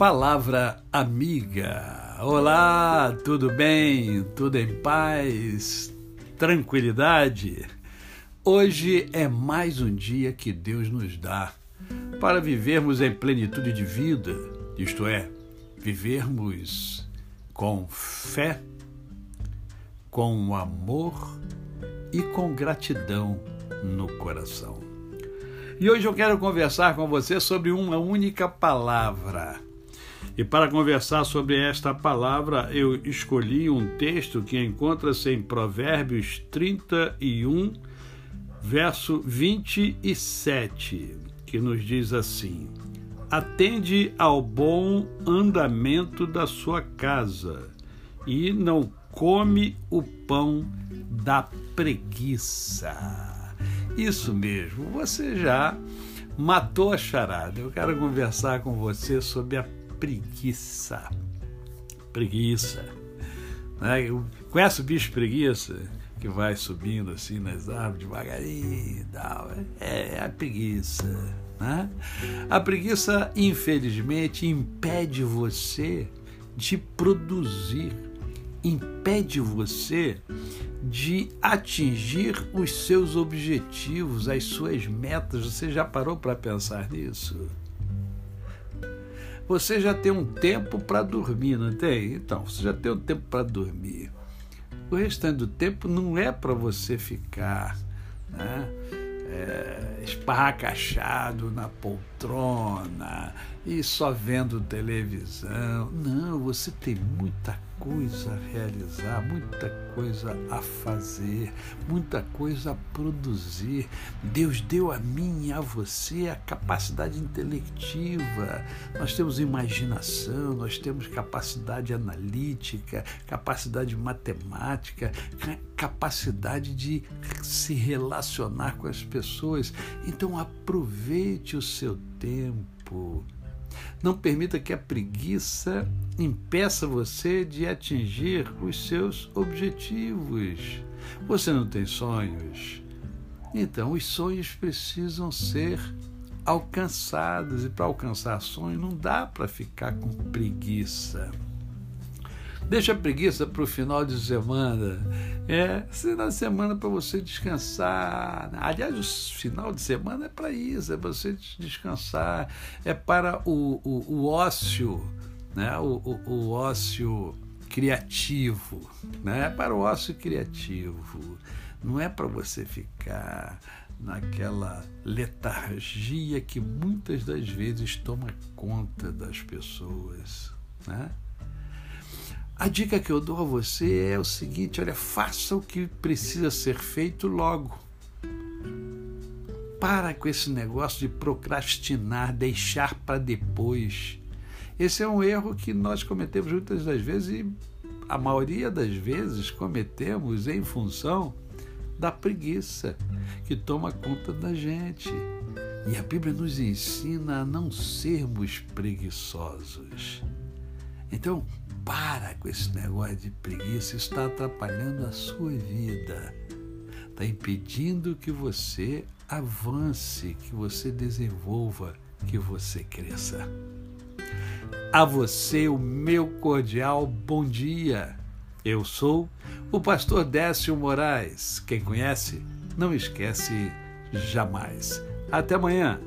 Palavra amiga. Olá, tudo bem? Tudo em paz? Tranquilidade? Hoje é mais um dia que Deus nos dá para vivermos em plenitude de vida, isto é, vivermos com fé, com amor e com gratidão no coração. E hoje eu quero conversar com você sobre uma única palavra e para conversar sobre esta palavra, eu escolhi um texto que encontra-se em Provérbios 31, verso 27, que nos diz assim: Atende ao bom andamento da sua casa e não come o pão da preguiça. Isso mesmo, você já matou a charada. Eu quero conversar com você sobre a preguiça. Preguiça. Né? Conhece o bicho preguiça? Que vai subindo assim nas árvores devagarinho e tal. É, é a preguiça. Né? A preguiça, infelizmente, impede você de produzir, impede você de atingir os seus objetivos, as suas metas. Você já parou para pensar nisso? Você já tem um tempo para dormir, não tem? Então, você já tem um tempo para dormir. O restante do tempo não é para você ficar né, é, esparracachado na poltrona e só vendo televisão. Não, você tem muita coisa a realizar, muita coisa a fazer, muita coisa a produzir. Deus deu a mim e a você a capacidade intelectiva. Nós temos imaginação, nós temos capacidade analítica, capacidade matemática, capacidade de se relacionar com as pessoas. Então aproveite o seu tempo não permita que a preguiça impeça você de atingir os seus objetivos. Você não tem sonhos? Então, os sonhos precisam ser alcançados. E para alcançar sonhos, não dá para ficar com preguiça. Deixa a preguiça para o final de semana. É, de semana para você descansar. Aliás, o final de semana é para isso, é você descansar, é para o, o, o ócio, né? o, o, o ócio criativo, né? É para o ócio criativo. Não é para você ficar naquela letargia que muitas das vezes toma conta das pessoas, né? A dica que eu dou a você é o seguinte: olha, faça o que precisa ser feito logo. Para com esse negócio de procrastinar, deixar para depois. Esse é um erro que nós cometemos muitas das vezes e a maioria das vezes cometemos em função da preguiça que toma conta da gente. E a Bíblia nos ensina a não sermos preguiçosos. Então, para com esse negócio de preguiça, está atrapalhando a sua vida. Está impedindo que você avance, que você desenvolva, que você cresça. A você o meu cordial bom dia. Eu sou o pastor Décio Moraes. Quem conhece, não esquece jamais. Até amanhã.